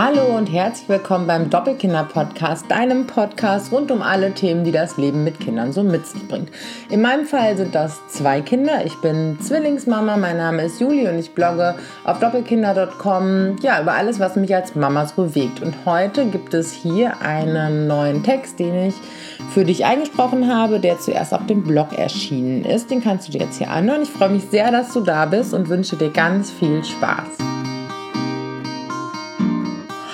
Hallo und herzlich willkommen beim Doppelkinder-Podcast, deinem Podcast rund um alle Themen, die das Leben mit Kindern so mit sich bringt. In meinem Fall sind das zwei Kinder. Ich bin Zwillingsmama, mein Name ist Juli und ich blogge auf doppelkinder.com ja, über alles, was mich als Mama so bewegt. Und heute gibt es hier einen neuen Text, den ich für dich eingesprochen habe, der zuerst auf dem Blog erschienen ist. Den kannst du dir jetzt hier anhören. Ich freue mich sehr, dass du da bist und wünsche dir ganz viel Spaß.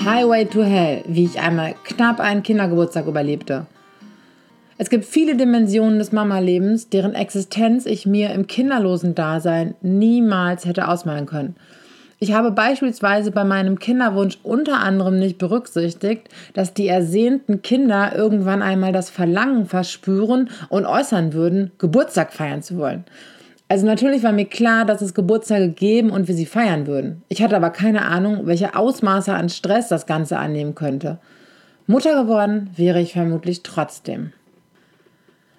Highway to Hell, wie ich einmal knapp einen Kindergeburtstag überlebte. Es gibt viele Dimensionen des Mama-Lebens, deren Existenz ich mir im kinderlosen Dasein niemals hätte ausmalen können. Ich habe beispielsweise bei meinem Kinderwunsch unter anderem nicht berücksichtigt, dass die ersehnten Kinder irgendwann einmal das Verlangen verspüren und äußern würden, Geburtstag feiern zu wollen. Also natürlich war mir klar, dass es Geburtstage geben und wir sie feiern würden. Ich hatte aber keine Ahnung, welche Ausmaße an Stress das Ganze annehmen könnte. Mutter geworden wäre ich vermutlich trotzdem.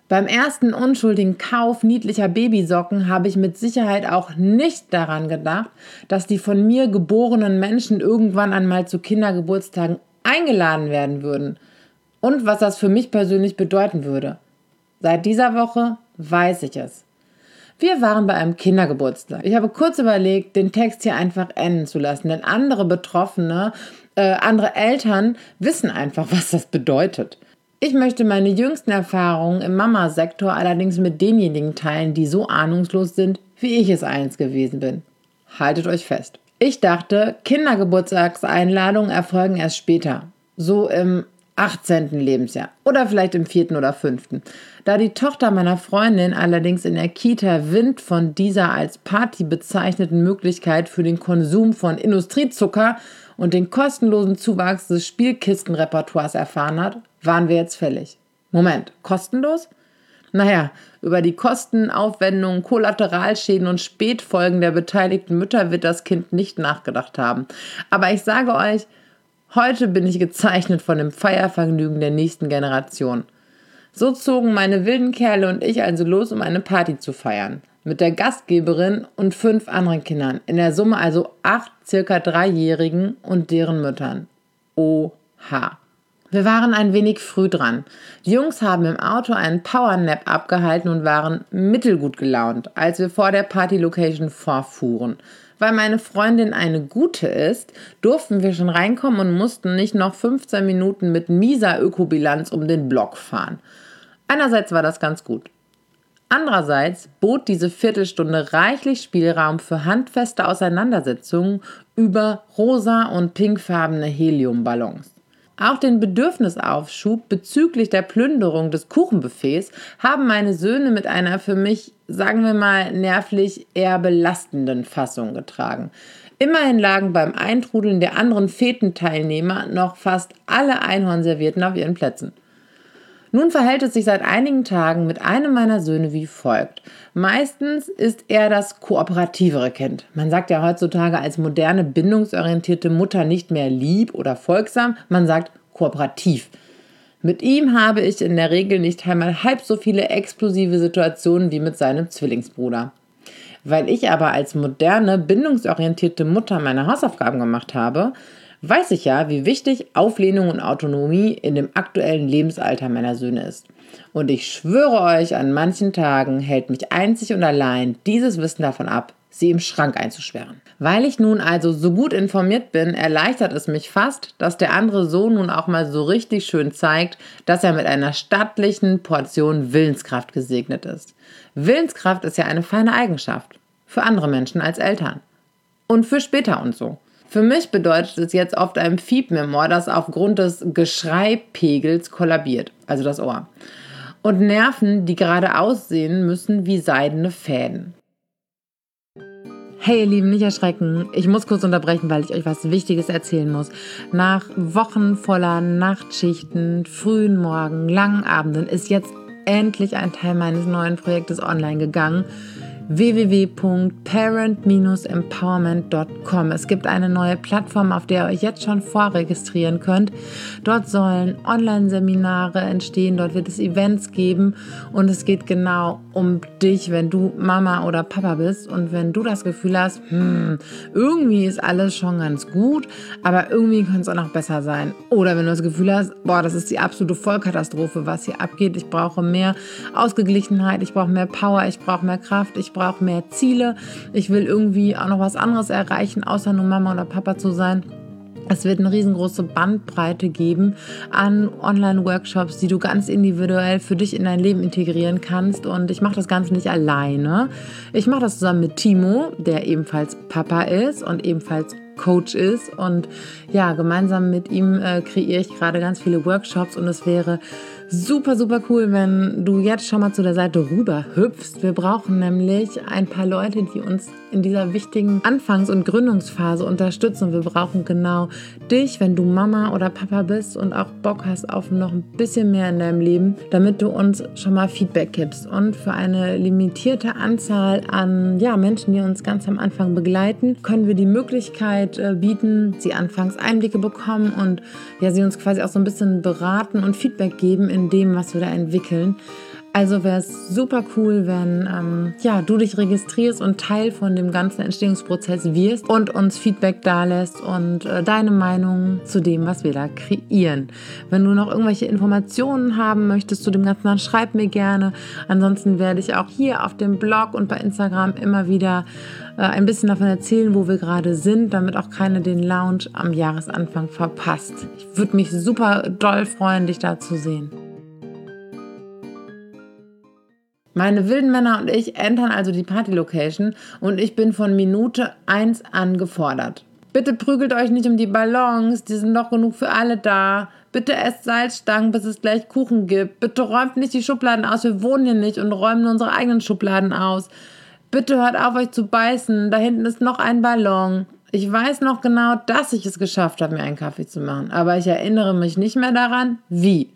Beim ersten unschuldigen Kauf niedlicher Babysocken habe ich mit Sicherheit auch nicht daran gedacht, dass die von mir geborenen Menschen irgendwann einmal zu Kindergeburtstagen eingeladen werden würden und was das für mich persönlich bedeuten würde. Seit dieser Woche weiß ich es. Wir waren bei einem Kindergeburtstag. Ich habe kurz überlegt, den Text hier einfach enden zu lassen, denn andere Betroffene, äh, andere Eltern wissen einfach, was das bedeutet. Ich möchte meine jüngsten Erfahrungen im Mama-Sektor allerdings mit denjenigen teilen, die so ahnungslos sind, wie ich es einst gewesen bin. Haltet euch fest. Ich dachte, Kindergeburtstagseinladungen erfolgen erst später. So im 18. Lebensjahr oder vielleicht im vierten oder fünften. Da die Tochter meiner Freundin allerdings in der Kita Wind von dieser als Party bezeichneten Möglichkeit für den Konsum von Industriezucker und den kostenlosen Zuwachs des Spielkistenrepertoires erfahren hat, waren wir jetzt fällig. Moment, kostenlos? Naja, über die Kosten, Aufwendungen, Kollateralschäden und Spätfolgen der beteiligten Mütter wird das Kind nicht nachgedacht haben. Aber ich sage euch, Heute bin ich gezeichnet von dem Feiervergnügen der nächsten Generation. So zogen meine wilden Kerle und ich also los, um eine Party zu feiern. Mit der Gastgeberin und fünf anderen Kindern. In der Summe also acht circa Dreijährigen und deren Müttern. Oha. Wir waren ein wenig früh dran. Die Jungs haben im Auto einen Powernap abgehalten und waren mittelgut gelaunt, als wir vor der Party-Location vorfuhren. Weil meine Freundin eine gute ist, durften wir schon reinkommen und mussten nicht noch 15 Minuten mit mieser Ökobilanz um den Block fahren. Einerseits war das ganz gut. Andererseits bot diese Viertelstunde reichlich Spielraum für handfeste Auseinandersetzungen über rosa und pinkfarbene Heliumballons. Auch den Bedürfnisaufschub bezüglich der Plünderung des Kuchenbuffets haben meine Söhne mit einer für mich, sagen wir mal, nervlich eher belastenden Fassung getragen. Immerhin lagen beim Eintrudeln der anderen Fetenteilnehmer noch fast alle Einhornservierten auf ihren Plätzen. Nun verhält es sich seit einigen Tagen mit einem meiner Söhne wie folgt. Meistens ist er das kooperativere Kind. Man sagt ja heutzutage als moderne, bindungsorientierte Mutter nicht mehr lieb oder folgsam, man sagt kooperativ. Mit ihm habe ich in der Regel nicht einmal halb so viele explosive Situationen wie mit seinem Zwillingsbruder. Weil ich aber als moderne, bindungsorientierte Mutter meine Hausaufgaben gemacht habe, weiß ich ja, wie wichtig Auflehnung und Autonomie in dem aktuellen Lebensalter meiner Söhne ist. Und ich schwöre euch, an manchen Tagen hält mich einzig und allein dieses Wissen davon ab, sie im Schrank einzusperren. Weil ich nun also so gut informiert bin, erleichtert es mich fast, dass der andere Sohn nun auch mal so richtig schön zeigt, dass er mit einer stattlichen Portion Willenskraft gesegnet ist. Willenskraft ist ja eine feine Eigenschaft. Für andere Menschen als Eltern. Und für später und so. Für mich bedeutet es jetzt oft ein Fiepen das aufgrund des Geschreipegels kollabiert, also das Ohr. Und Nerven, die gerade aussehen müssen wie seidene Fäden. Hey ihr Lieben, nicht erschrecken. Ich muss kurz unterbrechen, weil ich euch was Wichtiges erzählen muss. Nach Wochen voller Nachtschichten, frühen Morgen, langen Abenden ist jetzt endlich ein Teil meines neuen Projektes online gegangen www.parent-empowerment.com. Es gibt eine neue Plattform, auf der ihr euch jetzt schon vorregistrieren könnt. Dort sollen Online-Seminare entstehen, dort wird es Events geben und es geht genau um dich, wenn du Mama oder Papa bist und wenn du das Gefühl hast, hm, irgendwie ist alles schon ganz gut, aber irgendwie könnte es auch noch besser sein. Oder wenn du das Gefühl hast, boah, das ist die absolute Vollkatastrophe, was hier abgeht. Ich brauche mehr Ausgeglichenheit, ich brauche mehr Power, ich brauche mehr Kraft, ich brauche mehr Ziele. Ich will irgendwie auch noch was anderes erreichen, außer nur Mama oder Papa zu sein. Es wird eine riesengroße Bandbreite geben an Online-Workshops, die du ganz individuell für dich in dein Leben integrieren kannst. Und ich mache das Ganze nicht alleine. Ich mache das zusammen mit Timo, der ebenfalls Papa ist und ebenfalls Coach ist. Und ja, gemeinsam mit ihm äh, kreiere ich gerade ganz viele Workshops und es wäre super, super cool, wenn du jetzt schon mal zu der Seite rüber hüpfst. Wir brauchen nämlich ein paar Leute, die uns in dieser wichtigen Anfangs- und Gründungsphase unterstützen. Wir brauchen genau dich, wenn du Mama oder Papa bist und auch Bock hast auf noch ein bisschen mehr in deinem Leben, damit du uns schon mal Feedback gibst. Und für eine limitierte Anzahl an ja, Menschen, die uns ganz am Anfang begleiten, können wir die Möglichkeit äh, bieten, sie anfangs Einblicke bekommen und ja, sie uns quasi auch so ein bisschen beraten und Feedback geben in dem, was wir da entwickeln. Also wäre es super cool, wenn ähm, ja, du dich registrierst und Teil von dem ganzen Entstehungsprozess wirst und uns Feedback dalässt und äh, deine Meinung zu dem, was wir da kreieren. Wenn du noch irgendwelche Informationen haben möchtest zu dem Ganzen, dann schreib mir gerne. Ansonsten werde ich auch hier auf dem Blog und bei Instagram immer wieder äh, ein bisschen davon erzählen, wo wir gerade sind, damit auch keiner den Lounge am Jahresanfang verpasst. Ich würde mich super doll freuen, dich da zu sehen. Meine wilden Männer und ich entern also die Party-Location und ich bin von Minute 1 an gefordert. Bitte prügelt euch nicht um die Ballons, die sind doch genug für alle da. Bitte esst Salzstangen, bis es gleich Kuchen gibt. Bitte räumt nicht die Schubladen aus, wir wohnen hier nicht und räumen unsere eigenen Schubladen aus. Bitte hört auf, euch zu beißen, da hinten ist noch ein Ballon. Ich weiß noch genau, dass ich es geschafft habe, mir einen Kaffee zu machen, aber ich erinnere mich nicht mehr daran, wie.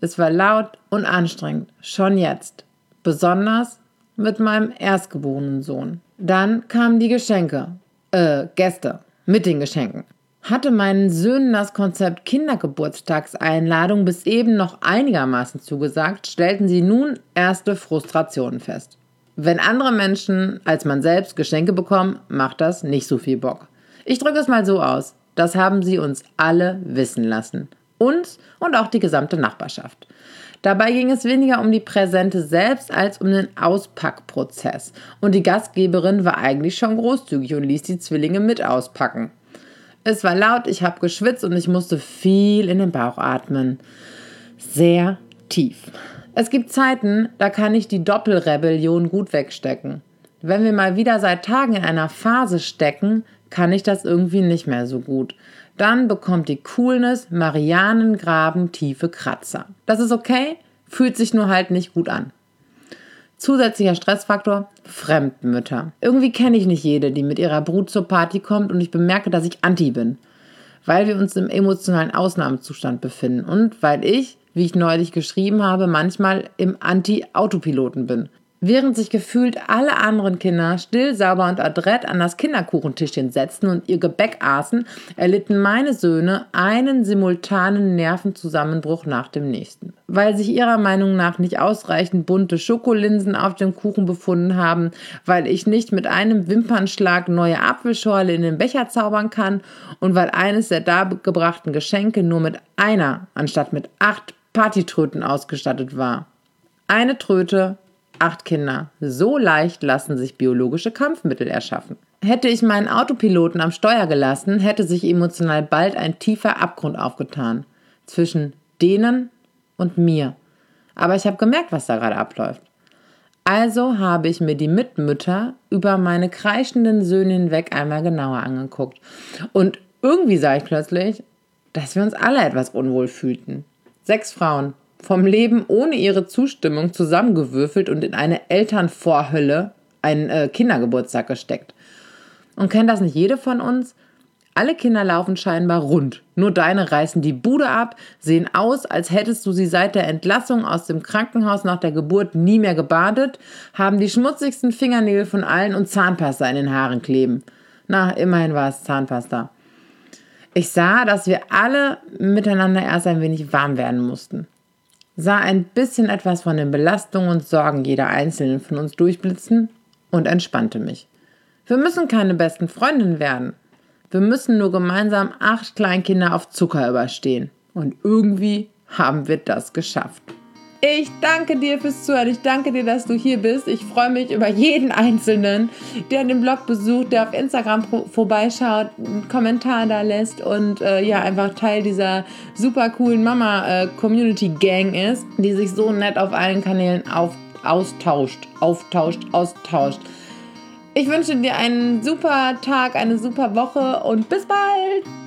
Es war laut und anstrengend, schon jetzt besonders mit meinem erstgeborenen Sohn. Dann kamen die Geschenke, äh, Gäste mit den Geschenken. Hatte meinen Söhnen das Konzept Kindergeburtstagseinladung bis eben noch einigermaßen zugesagt, stellten sie nun erste Frustrationen fest. Wenn andere Menschen als man selbst Geschenke bekommen, macht das nicht so viel Bock. Ich drücke es mal so aus. Das haben sie uns alle wissen lassen. Uns und auch die gesamte Nachbarschaft. Dabei ging es weniger um die Präsente selbst als um den Auspackprozess. Und die Gastgeberin war eigentlich schon großzügig und ließ die Zwillinge mit auspacken. Es war laut, ich habe geschwitzt und ich musste viel in den Bauch atmen. Sehr tief. Es gibt Zeiten, da kann ich die Doppelrebellion gut wegstecken. Wenn wir mal wieder seit Tagen in einer Phase stecken, kann ich das irgendwie nicht mehr so gut dann bekommt die Coolness Marianengraben tiefe Kratzer. Das ist okay, fühlt sich nur halt nicht gut an. Zusätzlicher Stressfaktor, Fremdmütter. Irgendwie kenne ich nicht jede, die mit ihrer Brut zur Party kommt und ich bemerke, dass ich anti bin. Weil wir uns im emotionalen Ausnahmezustand befinden und weil ich, wie ich neulich geschrieben habe, manchmal im Anti-Autopiloten bin. Während sich gefühlt alle anderen Kinder still, sauber und adrett an das Kinderkuchentischchen setzten und ihr Gebäck aßen, erlitten meine Söhne einen simultanen Nervenzusammenbruch nach dem nächsten. Weil sich ihrer Meinung nach nicht ausreichend bunte Schokolinsen auf dem Kuchen befunden haben, weil ich nicht mit einem Wimpernschlag neue Apfelschorle in den Becher zaubern kann und weil eines der dargebrachten Geschenke nur mit einer anstatt mit acht Partytröten ausgestattet war. Eine Tröte Acht Kinder. So leicht lassen sich biologische Kampfmittel erschaffen. Hätte ich meinen Autopiloten am Steuer gelassen, hätte sich emotional bald ein tiefer Abgrund aufgetan. Zwischen denen und mir. Aber ich habe gemerkt, was da gerade abläuft. Also habe ich mir die Mitmütter über meine kreischenden Söhne hinweg einmal genauer angeguckt. Und irgendwie sah ich plötzlich, dass wir uns alle etwas unwohl fühlten. Sechs Frauen, vom Leben ohne ihre Zustimmung zusammengewürfelt und in eine Elternvorhölle, einen äh, Kindergeburtstag gesteckt. Und kennt das nicht jede von uns? Alle Kinder laufen scheinbar rund. Nur deine reißen die Bude ab, sehen aus, als hättest du sie seit der Entlassung aus dem Krankenhaus nach der Geburt nie mehr gebadet, haben die schmutzigsten Fingernägel von allen und Zahnpasta in den Haaren kleben. Na, immerhin war es Zahnpasta. Ich sah, dass wir alle miteinander erst ein wenig warm werden mussten. Sah ein bisschen etwas von den Belastungen und Sorgen jeder Einzelnen von uns durchblitzen und entspannte mich. Wir müssen keine besten Freundinnen werden. Wir müssen nur gemeinsam acht Kleinkinder auf Zucker überstehen. Und irgendwie haben wir das geschafft. Ich danke dir fürs Zuhören. Ich danke dir, dass du hier bist. Ich freue mich über jeden Einzelnen, der den Blog besucht, der auf Instagram vorbeischaut, einen Kommentar da lässt und äh, ja, einfach Teil dieser super coolen Mama-Community-Gang äh, ist, die sich so nett auf allen Kanälen auf, austauscht, auftauscht, austauscht. Ich wünsche dir einen super Tag, eine super Woche und bis bald!